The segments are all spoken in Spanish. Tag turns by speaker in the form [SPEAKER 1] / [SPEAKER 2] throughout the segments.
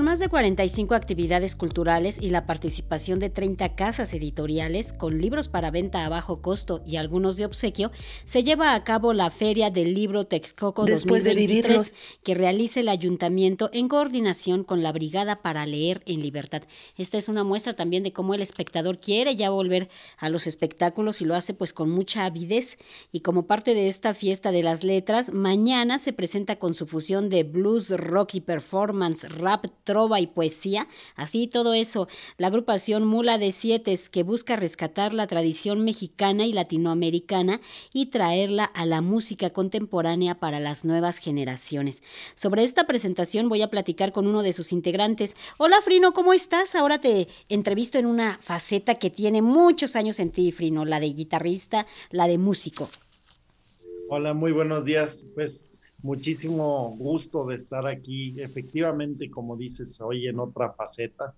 [SPEAKER 1] Con más de 45 actividades culturales y la participación de 30 casas editoriales con libros para venta a bajo costo y algunos de obsequio, se lleva a cabo la Feria del Libro Texcoco
[SPEAKER 2] Después 2023
[SPEAKER 1] que realiza el ayuntamiento en coordinación con la Brigada para Leer en Libertad. Esta es una muestra también de cómo el espectador quiere ya volver a los espectáculos y lo hace pues con mucha avidez. Y como parte de esta fiesta de las letras, mañana se presenta con su fusión de blues, rock y performance, rap, trova y poesía, así todo eso, la agrupación Mula de Siete que busca rescatar la tradición mexicana y latinoamericana y traerla a la música contemporánea para las nuevas generaciones. Sobre esta presentación voy a platicar con uno de sus integrantes. Hola Frino, ¿cómo estás? Ahora te entrevisto en una faceta que tiene muchos años en ti, Frino, la de guitarrista, la de músico.
[SPEAKER 3] Hola, muy buenos días. Pues muchísimo gusto de estar aquí, efectivamente, como dices, hoy en otra faceta.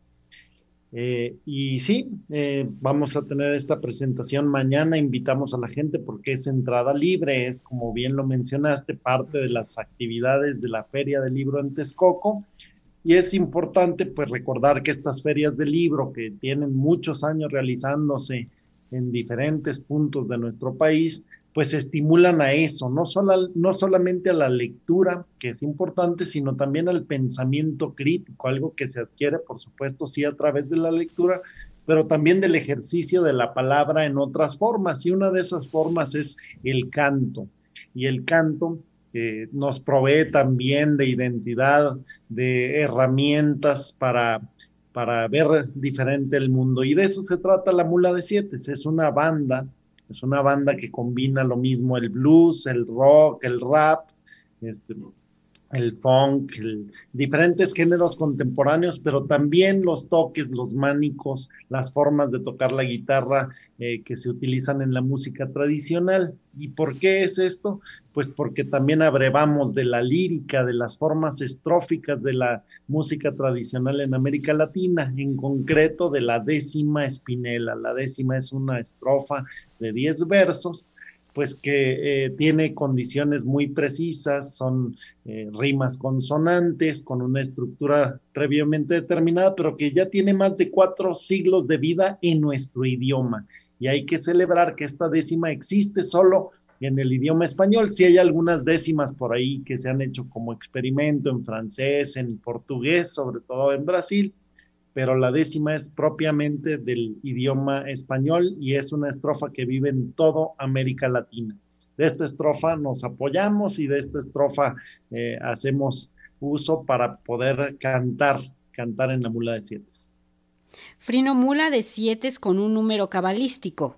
[SPEAKER 3] Eh, y sí, eh, vamos a tener esta presentación mañana, invitamos a la gente porque es entrada libre, es como bien lo mencionaste, parte de las actividades de la Feria del Libro en Texcoco. Y es importante pues recordar que estas ferias del libro que tienen muchos años realizándose en diferentes puntos de nuestro país, pues estimulan a eso, no, no solamente a la lectura, que es importante, sino también al pensamiento crítico, algo que se adquiere, por supuesto, sí a través de la lectura, pero también del ejercicio de la palabra en otras formas. Y una de esas formas es el canto. Y el canto eh, nos provee también de identidad, de herramientas para, para ver diferente el mundo. Y de eso se trata la Mula de Siete. Es una banda es una banda que combina lo mismo el blues, el rock, el rap, este, el funk, diferentes géneros contemporáneos, pero también los toques, los mánicos, las formas de tocar la guitarra eh, que se utilizan en la música tradicional. ¿Y por qué es esto? Pues porque también abrevamos de la lírica, de las formas estróficas de la música tradicional en América Latina, en concreto de la décima espinela. La décima es una estrofa de 10 versos pues que eh, tiene condiciones muy precisas, son eh, rimas consonantes con una estructura previamente determinada, pero que ya tiene más de cuatro siglos de vida en nuestro idioma. Y hay que celebrar que esta décima existe solo en el idioma español. Sí hay algunas décimas por ahí que se han hecho como experimento en francés, en portugués, sobre todo en Brasil, pero la décima es propiamente del idioma español y es una estrofa que vive en toda América Latina. De esta estrofa nos apoyamos y de esta estrofa eh, hacemos uso para poder cantar, cantar en la mula de siete.
[SPEAKER 1] Frino, mula de siete con un número cabalístico.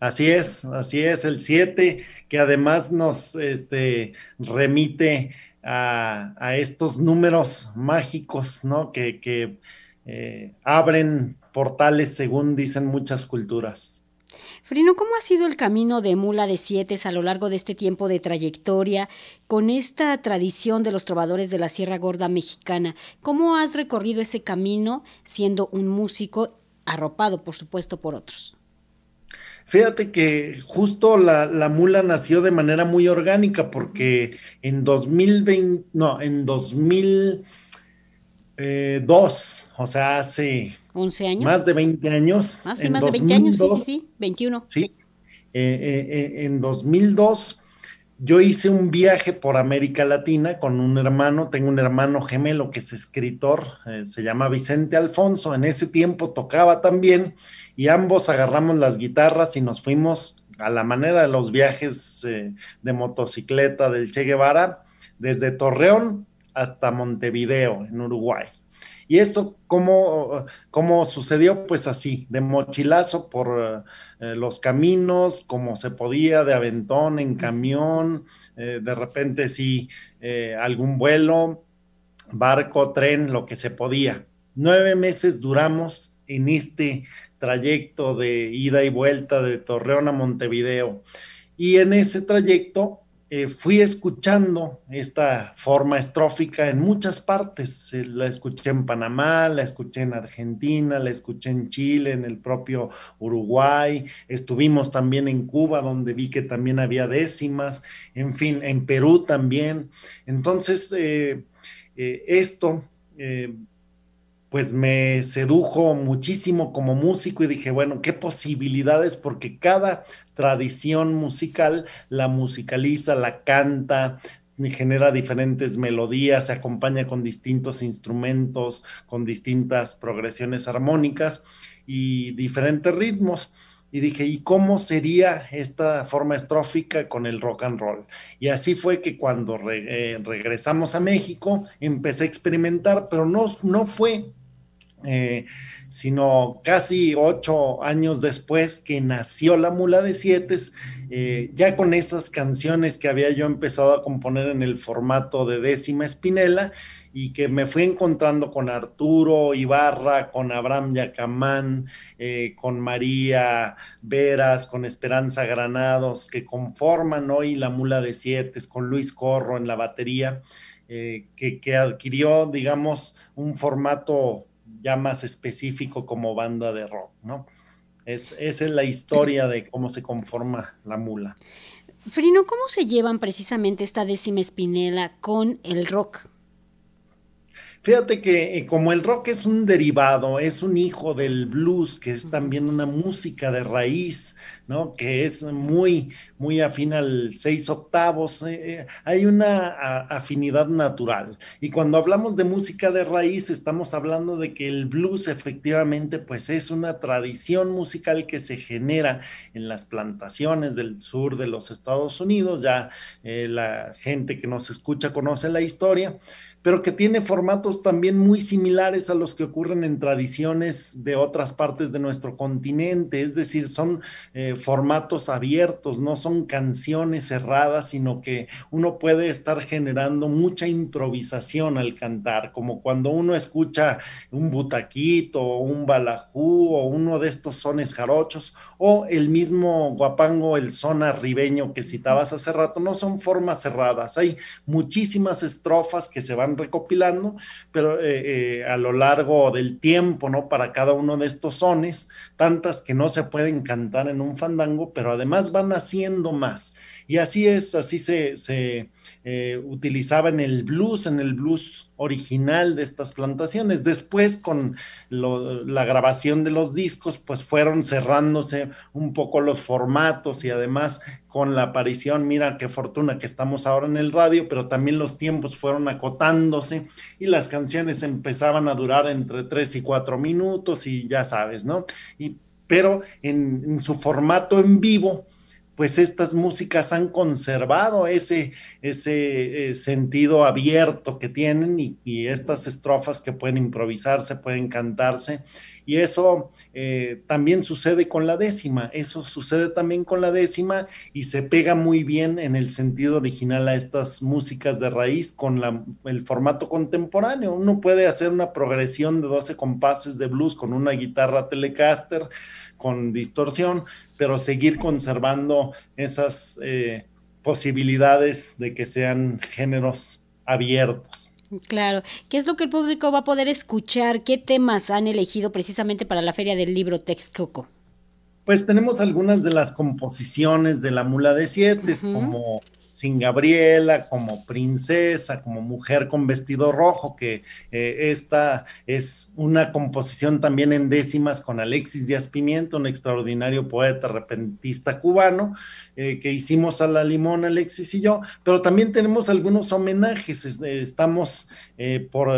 [SPEAKER 3] Así es, así es, el siete, que además nos este, remite a, estos números mágicos, ¿no? Que, eh, abren portales según dicen muchas culturas.
[SPEAKER 1] Frino, ¿cómo ha sido el camino de Mula de Siete a lo largo de este tiempo de trayectoria con esta tradición de los trovadores de la Sierra Gorda mexicana? ¿Cómo has recorrido ese camino siendo un músico arropado, por supuesto, por otros?
[SPEAKER 3] Fíjate que justo la, mula nació de manera muy orgánica porque en 2020, no, en 2002, eh, o sea, hace
[SPEAKER 1] 11 años.
[SPEAKER 3] Más de 20 años.
[SPEAKER 1] Ah, sí, más de 20 años, sí, sí, sí, 21.
[SPEAKER 3] Sí, eh, eh, en 2002 yo hice un viaje por América Latina con un hermano, tengo un hermano gemelo que es escritor, se llama Vicente Alfonso, en ese tiempo tocaba también y ambos agarramos las guitarras y nos fuimos a la manera de los viajes eh, de motocicleta del Che Guevara, desde Torreón hasta Montevideo, en Uruguay. ¿Y esto cómo, cómo sucedió? Pues así, de mochilazo por eh, los caminos, como se podía, de aventón, en camión, eh, de repente sí, algún vuelo, barco, tren, lo que se podía. Nueve meses duramos en este trayecto de ida y vuelta de Torreón a Montevideo. Y en ese trayecto eh, fui escuchando esta forma estrófica en muchas partes. Eh, la escuché en Panamá, la escuché en Argentina, la escuché en Chile, en el propio Uruguay. Estuvimos también en Cuba, donde vi que también había décimas. En fin, en Perú también. Entonces, eh, esto pues me sedujo muchísimo como músico y dije, bueno, qué posibilidades, porque cada tradición musical la musicaliza, la canta, genera diferentes melodías, se acompaña con distintos instrumentos, con distintas progresiones armónicas y diferentes ritmos. Y dije, ¿y cómo sería esta forma estrófica con el rock and roll? Y así fue que cuando eh, regresamos a México empecé a experimentar, pero no, no fue eh, sino casi ocho años después que nació La Mula de Siete, eh, ya con esas canciones que había yo empezado a componer en el formato de décima espinela y que me fui encontrando con Arturo Ibarra, con Abraham Yacamán, eh, con María Veras, con Esperanza Granados, que conforman hoy La Mula de Siete, con Luis Corro en la batería, que, que adquirió, digamos, un formato ya más específico como banda de rock, ¿no? Es, esa es la historia de cómo se conforma la mula.
[SPEAKER 1] Frino, ¿cómo se llevan precisamente esta décima espinela con el rock?
[SPEAKER 3] Fíjate que eh, como el rock es un derivado, es un hijo del blues, que es también una música de raíz, ¿no? Que es muy, muy afín al seis octavos, eh, eh, hay una afinidad natural. Y cuando hablamos de música de raíz, estamos hablando de que el blues efectivamente, pues es una tradición musical que se genera en las plantaciones del sur de los Estados Unidos. Ya la gente que nos escucha conoce la historia pero que tiene formatos también muy similares a los que ocurren en tradiciones de otras partes de nuestro continente, es decir, son eh, formatos abiertos, no son canciones cerradas, sino que uno puede estar generando mucha improvisación al cantar, como cuando uno escucha un butaquito o un balajú o uno de estos sones jarochos o el mismo guapango, el son arribeño que citabas hace rato, no son formas cerradas, hay muchísimas estrofas que se van recopilando, pero eh, eh, a lo largo del tiempo, ¿no? Para cada uno de estos sones, tantas que no se pueden cantar en un fandango, pero además van haciendo más. Y así es, así se, se eh, utilizaba en el blues, en el blues original de estas plantaciones. Después, con la grabación de los discos, pues fueron cerrándose un poco los formatos y además con la aparición, mira qué fortuna que estamos ahora en el radio, pero también los tiempos fueron acotándose y las canciones empezaban a durar entre tres y cuatro minutos y ya sabes, ¿no? Y, pero en su formato en vivo, pues estas músicas han conservado ese, ese eh, sentido abierto que tienen y, estas estrofas que pueden improvisarse, pueden cantarse. Y eso eh, también sucede con la décima, eso sucede también con la décima y se pega muy bien en el sentido original a estas músicas de raíz con la, el formato contemporáneo. Uno puede hacer una progresión de 12 compases de blues con una guitarra Telecaster con distorsión, pero seguir conservando esas eh, posibilidades de que sean géneros abiertos.
[SPEAKER 1] Claro. ¿Qué es lo que el público va a poder escuchar? ¿Qué temas han elegido precisamente para la Feria del Libro Texcoco?
[SPEAKER 3] Pues tenemos algunas de las composiciones de la Mula de Siete, como sin Gabriela, como princesa, como mujer con vestido rojo, que eh, esta es una composición también en décimas con Alexis Díaz Pimiento, un extraordinario poeta repentista cubano, eh, que hicimos a la limón Alexis y yo, pero también tenemos algunos homenajes, estamos eh, por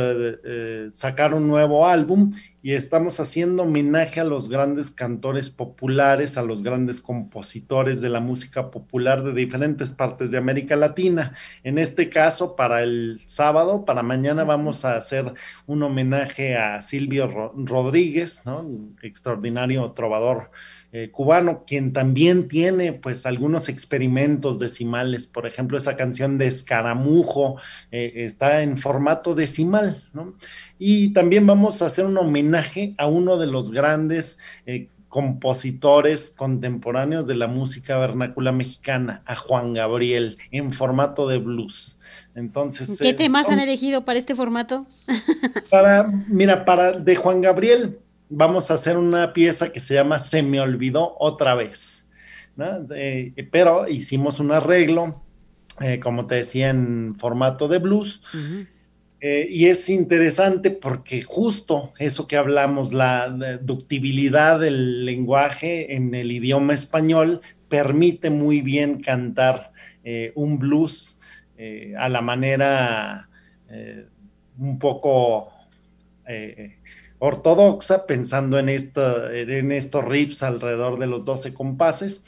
[SPEAKER 3] sacar un nuevo álbum y estamos haciendo homenaje a los grandes cantores populares, a los grandes compositores de la música popular de diferentes partes de América Latina. En este caso, para el sábado, para mañana vamos a hacer un homenaje a Silvio Rodríguez, ¿no? extraordinario trovador eh, cubano, quien también tiene pues algunos experimentos decimales, por ejemplo, esa canción de Escaramujo eh, está en formato decimal, ¿no? Y también vamos a hacer un homenaje a uno de los grandes eh, compositores contemporáneos de la música vernácula mexicana, a Juan Gabriel, en formato de blues. Entonces,
[SPEAKER 1] ¿qué temas han elegido para este formato?
[SPEAKER 3] Para, mira, para de Juan Gabriel, vamos a hacer una pieza que se llama Se me olvidó otra vez. Eh, pero hicimos un arreglo, eh, como te decía, en formato de blues. Eh, y es interesante porque justo eso que hablamos, la ductibilidad del lenguaje en el idioma español permite muy bien cantar un blues a la manera un poco ortodoxa, pensando en, en estos riffs alrededor de los 12 compases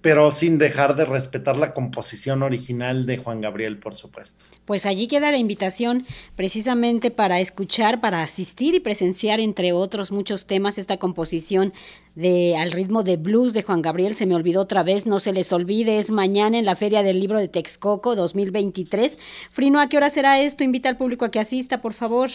[SPEAKER 3] pero sin dejar de respetar la composición original de Juan Gabriel, por supuesto.
[SPEAKER 1] Pues allí queda la invitación precisamente para escuchar, para asistir y presenciar, entre otros muchos temas, esta composición de al ritmo de blues de Juan Gabriel. Se me olvidó otra vez, no se les olvide, es mañana en la Feria del Libro de Texcoco 2023. Frino, ¿a qué hora será esto? Invita al público a que asista, por favor.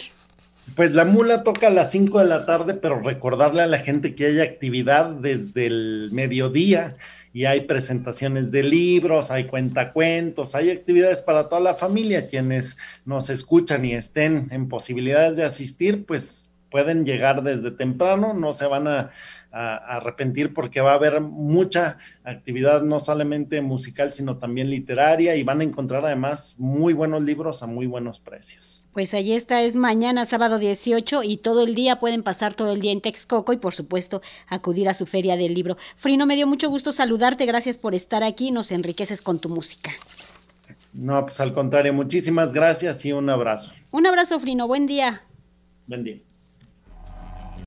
[SPEAKER 3] Pues la mula toca a las 5 de la tarde, pero recordarle a la gente que hay actividad desde el mediodía y hay presentaciones de libros, hay cuentacuentos, hay actividades para toda la familia. Quienes nos escuchan y estén en posibilidades de asistir, pues pueden llegar desde temprano, no se van a, arrepentir porque va a haber mucha actividad, no solamente musical, sino también literaria y van a encontrar además muy buenos libros a muy buenos precios.
[SPEAKER 1] Pues allí está, es mañana, sábado 18, y todo el día pueden pasar todo el día en Texcoco y por supuesto acudir a su feria del libro. Frino, me dio mucho gusto saludarte, gracias por estar aquí, nos enriqueces con tu música.
[SPEAKER 3] No, pues al contrario, muchísimas gracias y un abrazo.
[SPEAKER 1] Un abrazo, Frino, buen día.
[SPEAKER 3] Buen día.